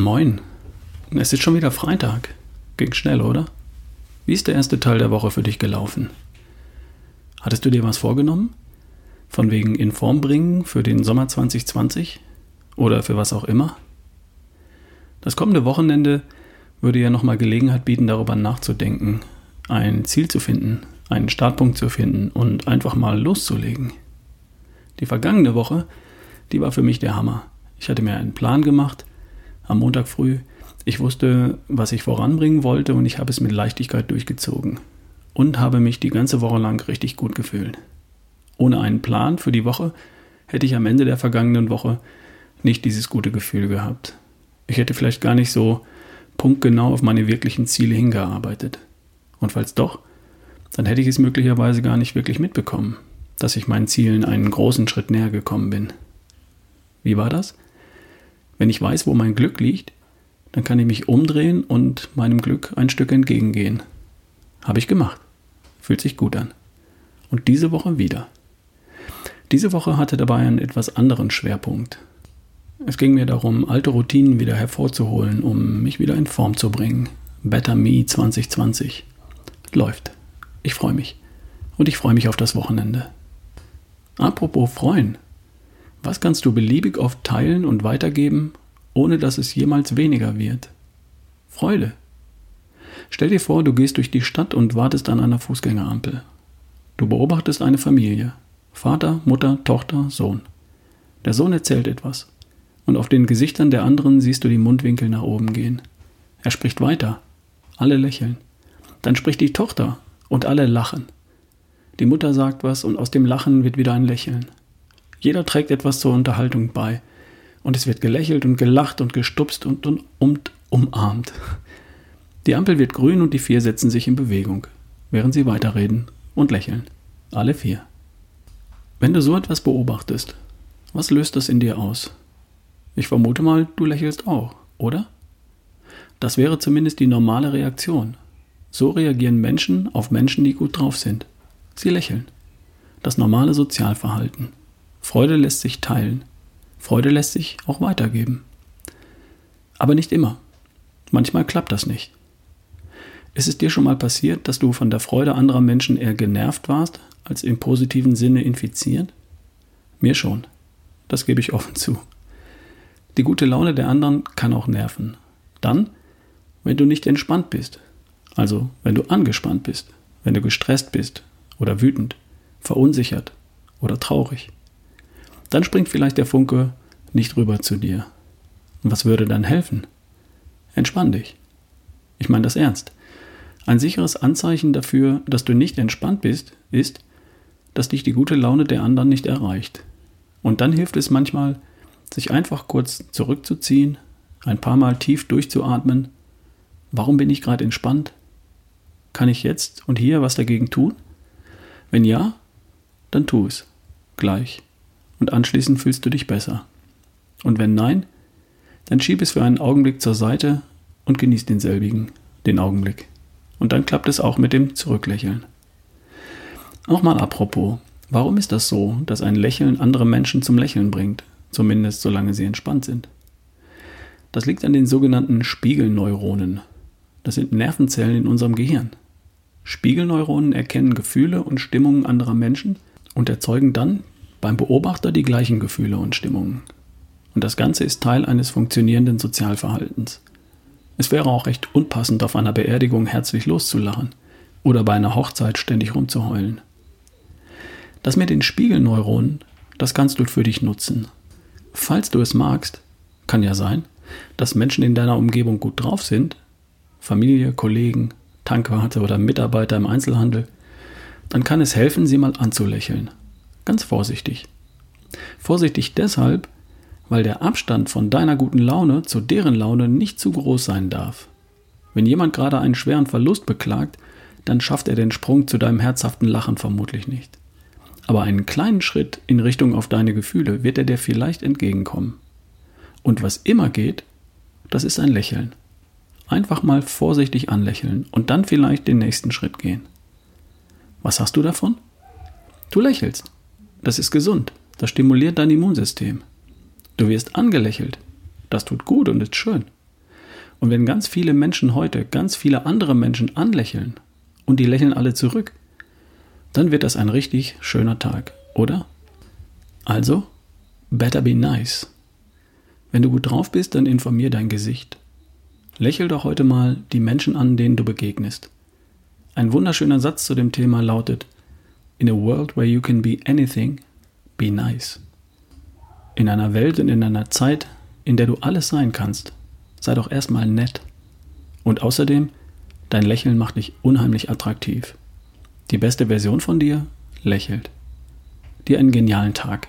Moin. Es ist schon wieder Freitag. Ging schnell, oder? Wie ist der erste Teil der Woche für dich gelaufen? Hattest du dir was vorgenommen? Von wegen in Form bringen für den Sommer 2020? Oder für was auch immer? Das kommende Wochenende würde ja nochmal Gelegenheit bieten, darüber nachzudenken, ein Ziel zu finden, einen Startpunkt zu finden und einfach mal loszulegen. Die vergangene Woche, die war für mich der Hammer. Ich hatte mir einen Plan gemacht am Montag früh. Ich wusste, was ich voranbringen wollte und ich habe es mit Leichtigkeit durchgezogen und habe mich die ganze Woche lang richtig gut gefühlt. Ohne einen Plan für die Woche hätte ich am Ende der vergangenen Woche nicht dieses gute Gefühl gehabt. Ich hätte vielleicht gar nicht so punktgenau auf meine wirklichen Ziele hingearbeitet. Und falls doch, dann hätte ich es möglicherweise gar nicht wirklich mitbekommen, dass ich meinen Zielen einen großen Schritt näher gekommen bin. Wie war das? Wenn ich weiß, wo mein Glück liegt, dann kann ich mich umdrehen und meinem Glück ein Stück entgegengehen. Habe ich gemacht. Fühlt sich gut an. Und diese Woche wieder. Diese Woche hatte dabei einen etwas anderen Schwerpunkt. Es ging mir darum, alte Routinen wieder hervorzuholen, um mich wieder in Form zu bringen. Better Me 2020. Läuft. Ich freue mich. Und ich freue mich auf das Wochenende. Apropos freuen. Was kannst du beliebig oft teilen und weitergeben, ohne dass es jemals weniger wird? Freude. Stell dir vor, du gehst durch die Stadt und wartest an einer Fußgängerampel. Du beobachtest eine Familie. Vater, Mutter, Tochter, Sohn. Der Sohn erzählt etwas. Und auf den Gesichtern der anderen siehst du die Mundwinkel nach oben gehen. Er spricht weiter. Alle lächeln. Dann spricht die Tochter und alle lachen. Die Mutter sagt was und aus dem Lachen wird wieder ein Lächeln. Jeder trägt etwas zur Unterhaltung bei. Und es wird gelächelt und gelacht und gestupst und, und, und umarmt. Die Ampel wird grün und die vier setzen sich in Bewegung, während sie weiterreden und lächeln. Alle vier. Wenn du so etwas beobachtest, was löst das in dir aus? Ich vermute mal, du lächelst auch, oder? Das wäre zumindest die normale Reaktion. So reagieren Menschen auf Menschen, die gut drauf sind. Sie lächeln. Das normale Sozialverhalten. Freude lässt sich teilen. Freude lässt sich auch weitergeben. Aber nicht immer. Manchmal klappt das nicht. Ist es dir schon mal passiert, dass du von der Freude anderer Menschen eher genervt warst, als im positiven Sinne infiziert? Mir schon. Das gebe ich offen zu. Die gute Laune der anderen kann auch nerven. Dann, wenn du nicht entspannt bist. Also, wenn du angespannt bist, wenn du gestresst bist oder wütend, verunsichert oder traurig dann springt vielleicht der Funke nicht rüber zu dir. Und was würde dann helfen? Entspann dich. Ich meine das ernst. Ein sicheres Anzeichen dafür, dass du nicht entspannt bist, ist, dass dich die gute Laune der anderen nicht erreicht. Und dann hilft es manchmal, sich einfach kurz zurückzuziehen, ein paar Mal tief durchzuatmen. Warum bin ich gerade entspannt? Kann ich jetzt und hier was dagegen tun? Wenn ja, dann tu es. Gleich und anschließend fühlst du dich besser. Und wenn nein, dann schieb es für einen Augenblick zur Seite und genieß denselbigen, den Augenblick. Und dann klappt es auch mit dem Zurücklächeln. Auch mal apropos, warum ist das so, dass ein Lächeln andere Menschen zum Lächeln bringt, zumindest solange sie entspannt sind? Das liegt an den sogenannten Spiegelneuronen. Das sind Nervenzellen in unserem Gehirn. Spiegelneuronen erkennen Gefühle und Stimmungen anderer Menschen und erzeugen dann beim Beobachter die gleichen Gefühle und Stimmungen. Und das Ganze ist Teil eines funktionierenden Sozialverhaltens. Es wäre auch recht unpassend, auf einer Beerdigung herzlich loszulachen oder bei einer Hochzeit ständig rumzuheulen. Das mit den Spiegelneuronen, das kannst du für dich nutzen. Falls du es magst, kann ja sein, dass Menschen in deiner Umgebung gut drauf sind, Familie, Kollegen, Tankwarte oder Mitarbeiter im Einzelhandel, dann kann es helfen, sie mal anzulächeln Ganz vorsichtig. Vorsichtig deshalb, weil der Abstand von deiner guten Laune zu deren Laune nicht zu groß sein darf. Wenn jemand gerade einen schweren Verlust beklagt, dann schafft er den Sprung zu deinem herzhaften Lachen vermutlich nicht. Aber einen kleinen Schritt in Richtung auf deine Gefühle wird er dir vielleicht entgegenkommen. Und was immer geht, das ist ein Lächeln. Einfach mal vorsichtig anlächeln und dann vielleicht den nächsten Schritt gehen. Was hast du davon? Du lächelst. Das ist gesund. Das stimuliert dein Immunsystem. Du wirst angelächelt. Das tut gut und ist schön. Und wenn ganz viele Menschen heute ganz viele andere Menschen anlächeln und die lächeln alle zurück, dann wird das ein richtig schöner Tag, oder? Also, better be nice. Wenn du gut drauf bist, dann informier dein Gesicht. Lächel doch heute mal die Menschen an, denen du begegnest. Ein wunderschöner Satz zu dem Thema lautet, In a world where you can be anything, be nice. In einer Welt und in einer Zeit, in der du alles sein kannst, sei doch erstmal nett. Und außerdem, dein Lächeln macht dich unheimlich attraktiv. Die beste Version von dir lächelt. Dir einen genialen Tag.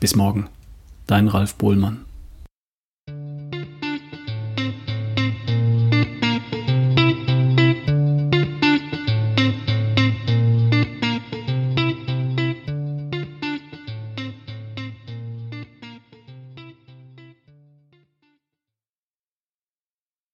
Bis morgen. Dein Ralf Bohlmann.